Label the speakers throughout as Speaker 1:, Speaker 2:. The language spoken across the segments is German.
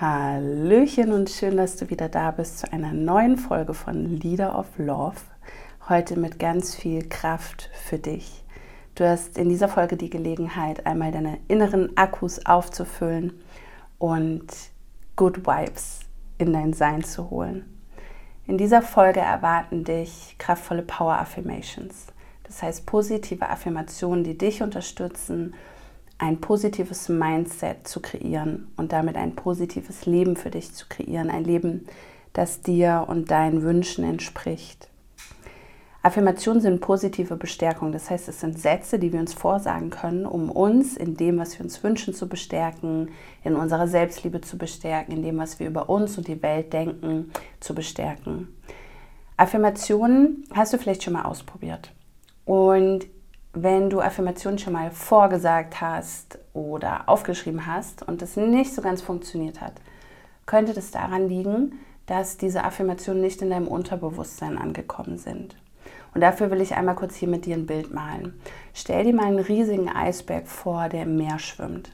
Speaker 1: Hallöchen und schön, dass du wieder da bist zu einer neuen Folge von Leader of Love. Heute mit ganz viel Kraft für dich. Du hast in dieser Folge die Gelegenheit, einmal deine inneren Akkus aufzufüllen und Good Vibes in dein Sein zu holen. In dieser Folge erwarten dich kraftvolle Power Affirmations. Das heißt positive Affirmationen, die dich unterstützen, ein positives Mindset zu kreieren und damit ein positives Leben für dich zu kreieren. Ein Leben, das dir und deinen Wünschen entspricht. Affirmationen sind positive Bestärkung. Das heißt, es sind Sätze, die wir uns vorsagen können, um uns in dem, was wir uns wünschen, zu bestärken, in unserer Selbstliebe zu bestärken, in dem, was wir über uns und die Welt denken, zu bestärken. Affirmationen hast du vielleicht schon mal ausprobiert. Und wenn du Affirmationen schon mal vorgesagt hast oder aufgeschrieben hast und das nicht so ganz funktioniert hat, könnte das daran liegen, dass diese Affirmationen nicht in deinem Unterbewusstsein angekommen sind. Und dafür will ich einmal kurz hier mit dir ein Bild malen. Stell dir mal einen riesigen Eisberg vor, der im Meer schwimmt.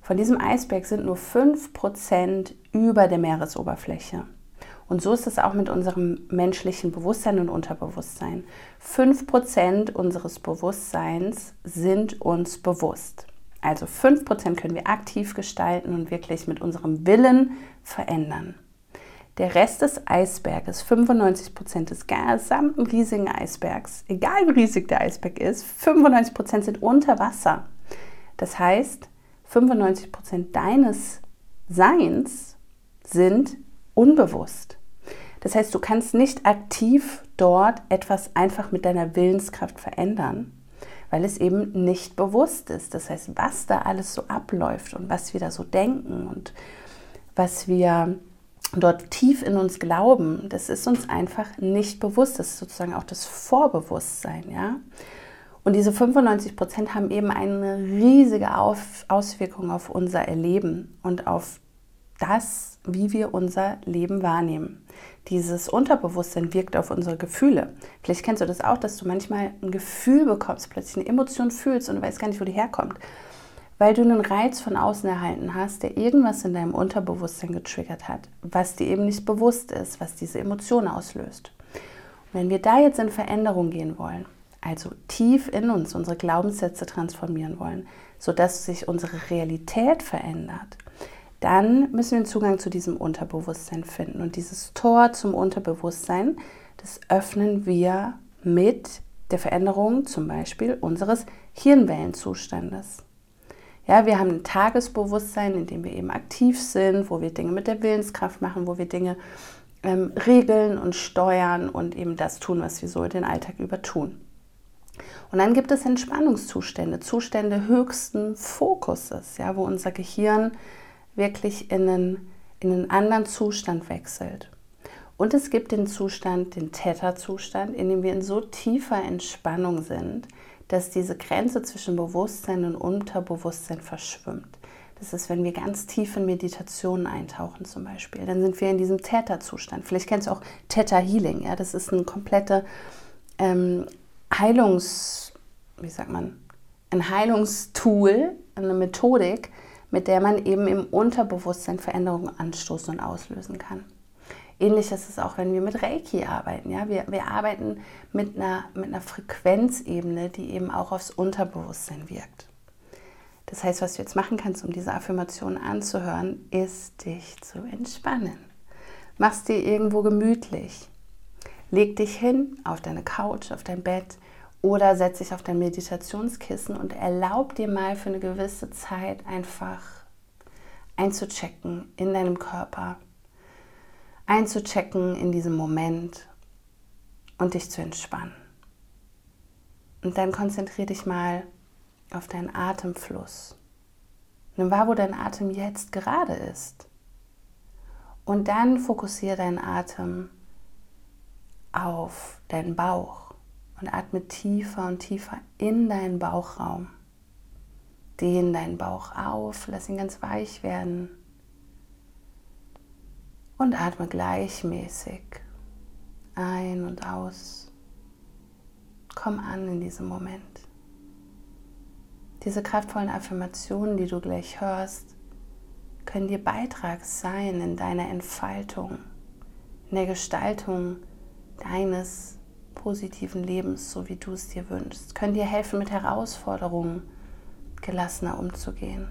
Speaker 1: Von diesem Eisberg sind nur 5% über der Meeresoberfläche. Und so ist es auch mit unserem menschlichen Bewusstsein und Unterbewusstsein. 5% unseres Bewusstseins sind uns bewusst. Also 5% können wir aktiv gestalten und wirklich mit unserem Willen verändern. Der Rest des Eisberges, 95% des gesamten riesigen Eisbergs, egal wie riesig der Eisberg ist, 95% sind unter Wasser. Das heißt, 95% deines Seins sind unbewusst. Das heißt, du kannst nicht aktiv dort etwas einfach mit deiner Willenskraft verändern, weil es eben nicht bewusst ist. Das heißt, was da alles so abläuft und was wir da so denken und was wir dort tief in uns glauben, das ist uns einfach nicht bewusst. Das ist sozusagen auch das Vorbewusstsein, ja. Und diese 95 Prozent haben eben eine riesige Auswirkung auf unser Erleben und auf das, wie wir unser Leben wahrnehmen. Dieses Unterbewusstsein wirkt auf unsere Gefühle. Vielleicht kennst du das auch, dass du manchmal ein Gefühl bekommst, plötzlich eine Emotion fühlst und du weißt gar nicht, wo die herkommt. Weil du einen Reiz von außen erhalten hast, der irgendwas in deinem Unterbewusstsein getriggert hat, was dir eben nicht bewusst ist, was diese Emotion auslöst. Und wenn wir da jetzt in Veränderung gehen wollen, also tief in uns unsere Glaubenssätze transformieren wollen, sodass sich unsere Realität verändert, dann müssen wir einen Zugang zu diesem Unterbewusstsein finden. Und dieses Tor zum Unterbewusstsein, das öffnen wir mit der Veränderung zum Beispiel unseres Hirnwellenzustandes. Ja, wir haben ein Tagesbewusstsein, in dem wir eben aktiv sind, wo wir Dinge mit der Willenskraft machen, wo wir Dinge ähm, regeln und steuern und eben das tun, was wir so den Alltag über tun. Und dann gibt es Entspannungszustände, Zustände höchsten Fokuses, ja, wo unser Gehirn wirklich in einen, in einen anderen Zustand wechselt. Und es gibt den Zustand, den Theta-Zustand, in dem wir in so tiefer Entspannung sind, dass diese Grenze zwischen Bewusstsein und Unterbewusstsein verschwimmt. Das ist, wenn wir ganz tief in Meditationen eintauchen zum Beispiel. Dann sind wir in diesem Theta-Zustand. Vielleicht kennst du auch Theta Healing. Ja? Das ist ein komplette ähm, Heilungs, wie sagt man, ein Heilungstool, eine Methodik, mit der man eben im Unterbewusstsein Veränderungen anstoßen und auslösen kann. Ähnlich ist es auch, wenn wir mit Reiki arbeiten. Ja? Wir, wir arbeiten mit einer, mit einer Frequenzebene, die eben auch aufs Unterbewusstsein wirkt. Das heißt, was du jetzt machen kannst, um diese Affirmation anzuhören, ist dich zu entspannen. Machst dir irgendwo gemütlich. Leg dich hin auf deine Couch, auf dein Bett oder setz dich auf dein Meditationskissen und erlaub dir mal für eine gewisse Zeit einfach einzuchecken in deinem Körper, einzuchecken in diesem Moment und dich zu entspannen. Und dann konzentriere dich mal auf deinen Atemfluss. Nimm wahr, wo dein Atem jetzt gerade ist. Und dann fokussiere deinen Atem auf deinen Bauch und atme tiefer und tiefer in deinen Bauchraum. Dehn deinen Bauch auf, lass ihn ganz weich werden und atme gleichmäßig ein und aus. Komm an in diesem Moment. Diese kraftvollen Affirmationen, die du gleich hörst, können dir Beitrag sein in deiner Entfaltung, in der Gestaltung deines positiven Lebens, so wie du es dir wünschst, können dir helfen, mit Herausforderungen gelassener umzugehen,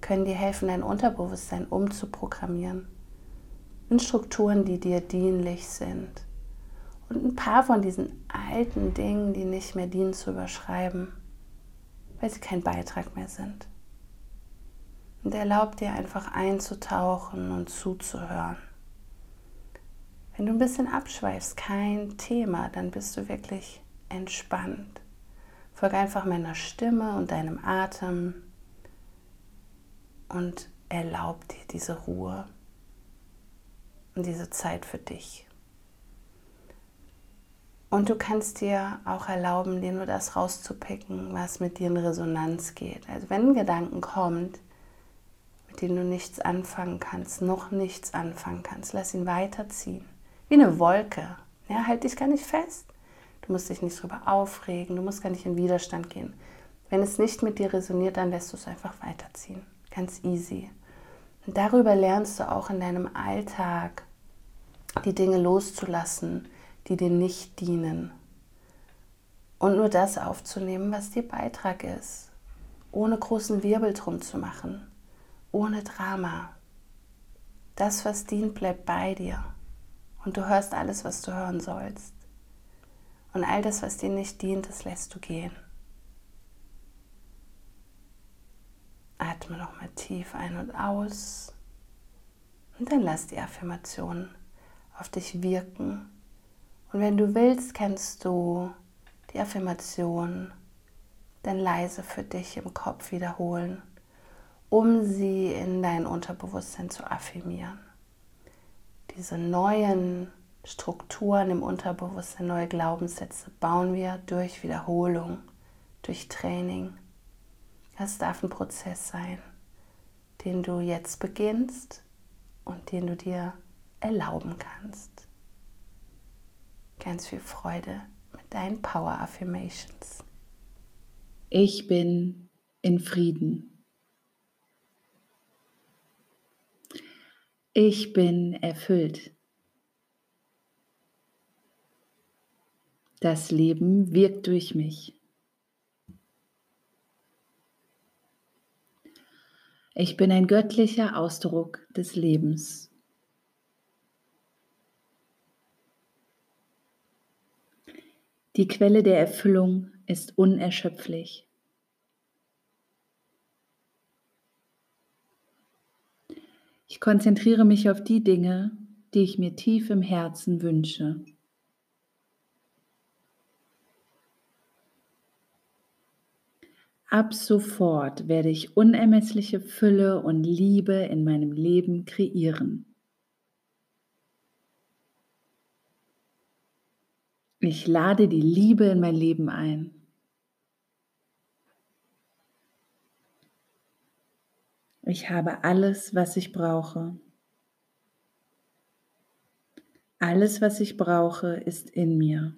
Speaker 1: können dir helfen, dein Unterbewusstsein umzuprogrammieren in Strukturen, die dir dienlich sind. Und ein paar von diesen alten Dingen, die nicht mehr dienen, zu überschreiben, weil sie kein Beitrag mehr sind. Und erlaub dir einfach einzutauchen und zuzuhören. Wenn du ein bisschen abschweifst, kein Thema, dann bist du wirklich entspannt. Folge einfach meiner Stimme und deinem Atem und erlaub dir diese Ruhe und diese Zeit für dich. Und du kannst dir auch erlauben, dir nur das rauszupicken, was mit dir in Resonanz geht. Also wenn ein Gedanken kommt, mit dem du nichts anfangen kannst, noch nichts anfangen kannst, lass ihn weiterziehen wie eine Wolke. Ja, halt dich gar nicht fest. Du musst dich nicht drüber aufregen, du musst gar nicht in Widerstand gehen. Wenn es nicht mit dir resoniert, dann lässt du es einfach weiterziehen. Ganz easy. Und darüber lernst du auch in deinem Alltag die Dinge loszulassen, die dir nicht dienen. Und nur das aufzunehmen, was dir Beitrag ist. Ohne großen Wirbel drum zu machen. Ohne Drama. Das, was dient, bleibt bei dir und du hörst alles, was du hören sollst. Und all das, was dir nicht dient, das lässt du gehen. Atme nochmal tief ein und aus und dann lass die Affirmationen auf dich wirken. Und wenn du willst, kannst du die Affirmation dann leise für dich im Kopf wiederholen, um sie in dein Unterbewusstsein zu affirmieren diese neuen Strukturen im Unterbewusstsein, neue Glaubenssätze bauen wir durch Wiederholung, durch Training. Das darf ein Prozess sein, den du jetzt beginnst und den du dir erlauben kannst. Ganz viel Freude mit deinen Power Affirmations.
Speaker 2: Ich bin in Frieden. Ich bin erfüllt. Das Leben wirkt durch mich. Ich bin ein göttlicher Ausdruck des Lebens. Die Quelle der Erfüllung ist unerschöpflich. Ich konzentriere mich auf die Dinge, die ich mir tief im Herzen wünsche. Ab sofort werde ich unermessliche Fülle und Liebe in meinem Leben kreieren. Ich lade die Liebe in mein Leben ein. Ich habe alles, was ich brauche. Alles, was ich brauche, ist in mir.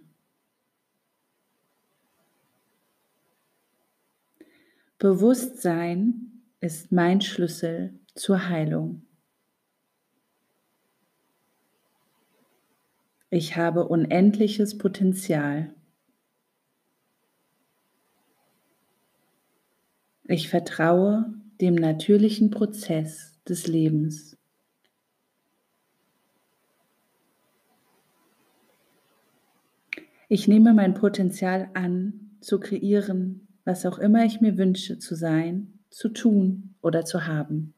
Speaker 2: Bewusstsein ist mein Schlüssel zur Heilung. Ich habe unendliches Potenzial. Ich vertraue dem natürlichen Prozess des Lebens. Ich nehme mein Potenzial an, zu kreieren, was auch immer ich mir wünsche zu sein, zu tun oder zu haben.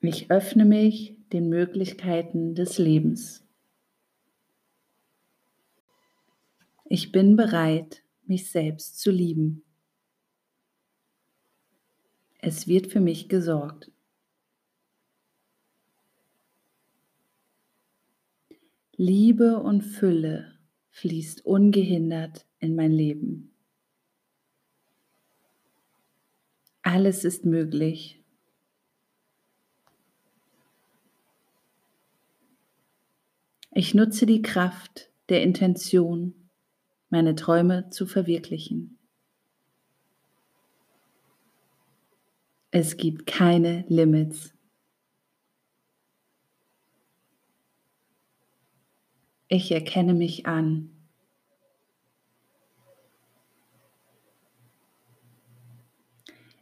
Speaker 2: Ich öffne mich den Möglichkeiten des Lebens. Ich bin bereit, mich selbst zu lieben. Es wird für mich gesorgt. Liebe und Fülle fließt ungehindert in mein Leben. Alles ist möglich. Ich nutze die Kraft der Intention meine Träume zu verwirklichen. Es gibt keine Limits. Ich erkenne mich an.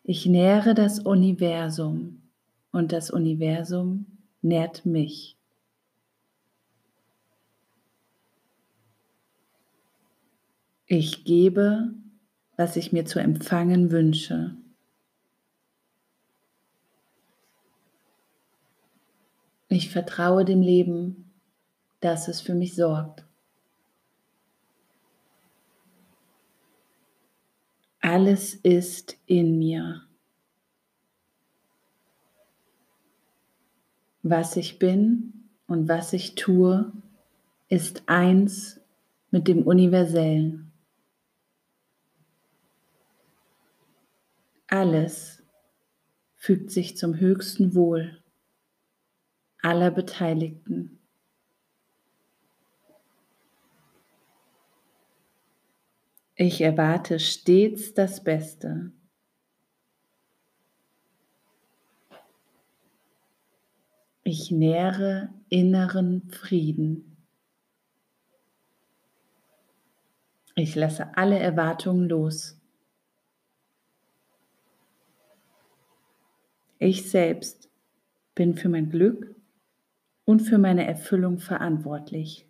Speaker 2: Ich nähere das Universum und das Universum nährt mich. Ich gebe, was ich mir zu empfangen wünsche. Ich vertraue dem Leben, dass es für mich sorgt. Alles ist in mir. Was ich bin und was ich tue, ist eins mit dem Universellen. Alles fügt sich zum höchsten Wohl aller Beteiligten. Ich erwarte stets das Beste. Ich nähre inneren Frieden. Ich lasse alle Erwartungen los. Ich selbst bin für mein Glück und für meine Erfüllung verantwortlich.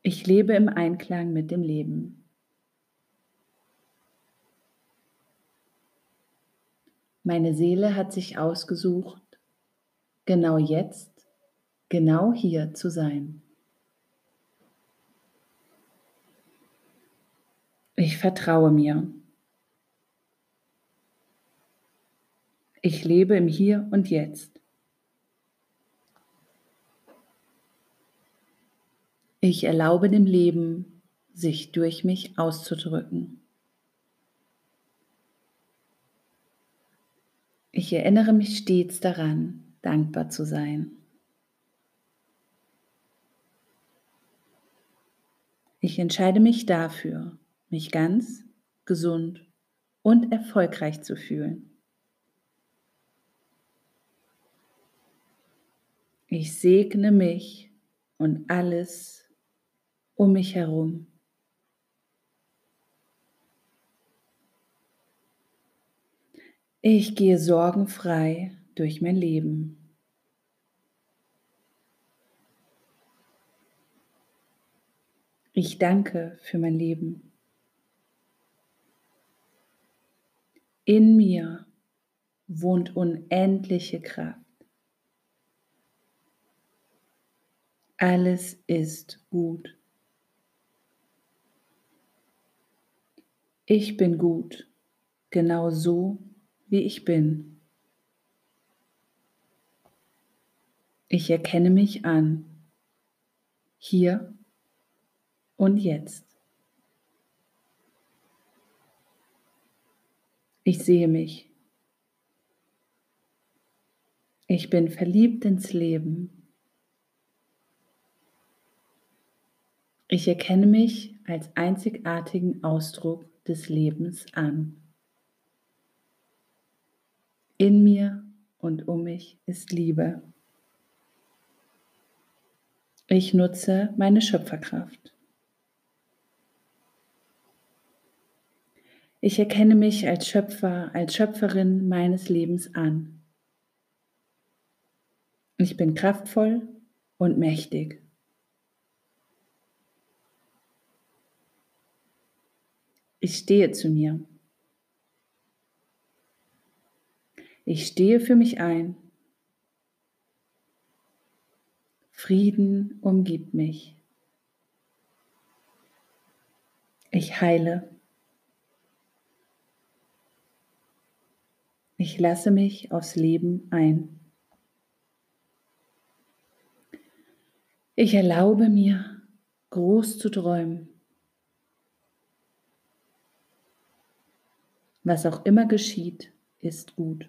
Speaker 2: Ich lebe im Einklang mit dem Leben. Meine Seele hat sich ausgesucht, genau jetzt, genau hier zu sein. Ich vertraue mir. Ich lebe im Hier und Jetzt. Ich erlaube dem Leben, sich durch mich auszudrücken. Ich erinnere mich stets daran, dankbar zu sein. Ich entscheide mich dafür, mich ganz, gesund und erfolgreich zu fühlen. Ich segne mich und alles, um mich herum. Ich gehe sorgenfrei durch mein Leben. Ich danke für mein Leben. In mir wohnt unendliche Kraft. Alles ist gut. Ich bin gut, genau so, wie ich bin. Ich erkenne mich an, hier und jetzt. Ich sehe mich. Ich bin verliebt ins Leben. Ich erkenne mich als einzigartigen Ausdruck des Lebens an. In mir und um mich ist Liebe. Ich nutze meine Schöpferkraft. Ich erkenne mich als Schöpfer, als Schöpferin meines Lebens an. Ich bin kraftvoll und mächtig. Ich stehe zu mir. Ich stehe für mich ein. Frieden umgibt mich. Ich heile. Ich lasse mich aufs Leben ein. Ich erlaube mir, groß zu träumen. Was auch immer geschieht, ist gut.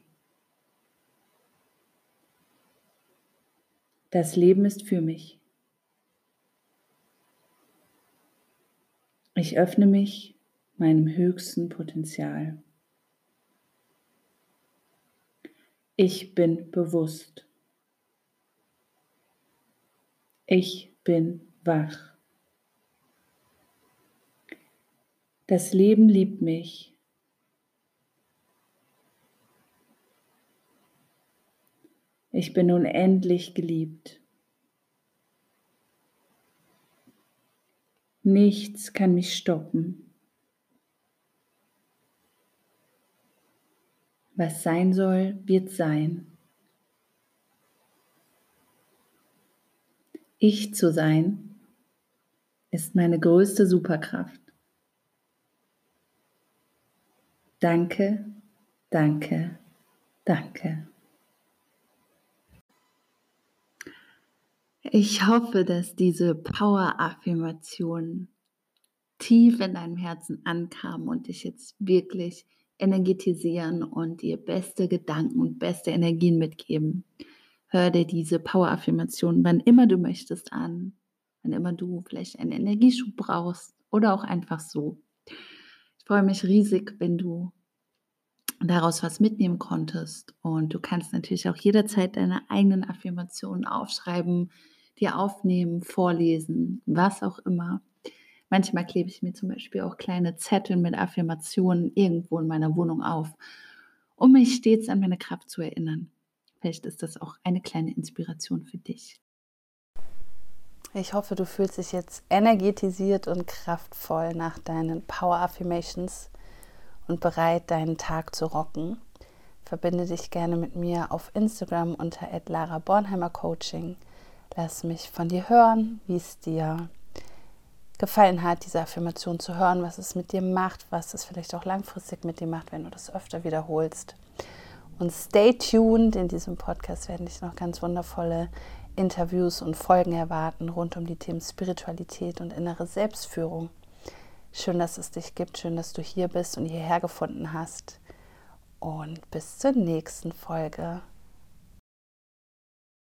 Speaker 2: Das Leben ist für mich. Ich öffne mich meinem höchsten Potenzial. Ich bin bewusst. Ich bin wach. Das Leben liebt mich. Ich bin unendlich geliebt. Nichts kann mich stoppen. Was sein soll, wird sein. Ich zu sein ist meine größte Superkraft. Danke, danke, danke. Ich hoffe, dass diese Power-Affirmation tief in deinem Herzen ankam und dich jetzt wirklich energetisieren und dir beste Gedanken und beste Energien mitgeben. Hör dir diese Power-Affirmation, wann immer du möchtest, an, wann immer du vielleicht einen Energieschub brauchst oder auch einfach so. Ich freue mich riesig, wenn du daraus was mitnehmen konntest. Und du kannst natürlich auch jederzeit deine eigenen Affirmationen aufschreiben, dir aufnehmen, vorlesen, was auch immer. Manchmal klebe ich mir zum Beispiel auch kleine Zettel mit Affirmationen irgendwo in meiner Wohnung auf, um mich stets an meine Kraft zu erinnern. Vielleicht ist das auch eine kleine Inspiration für dich.
Speaker 1: Ich hoffe, du fühlst dich jetzt energetisiert und kraftvoll nach deinen Power Affirmations und bereit, deinen Tag zu rocken. Verbinde dich gerne mit mir auf Instagram unter Lara Bornheimer Coaching. Lass mich von dir hören, wie es dir gefallen hat, diese Affirmation zu hören, was es mit dir macht, was es vielleicht auch langfristig mit dir macht, wenn du das öfter wiederholst. Und stay tuned, in diesem Podcast werden dich noch ganz wundervolle Interviews und Folgen erwarten rund um die Themen Spiritualität und innere Selbstführung. Schön, dass es dich gibt, schön, dass du hier bist und hierher gefunden hast. Und bis zur nächsten Folge.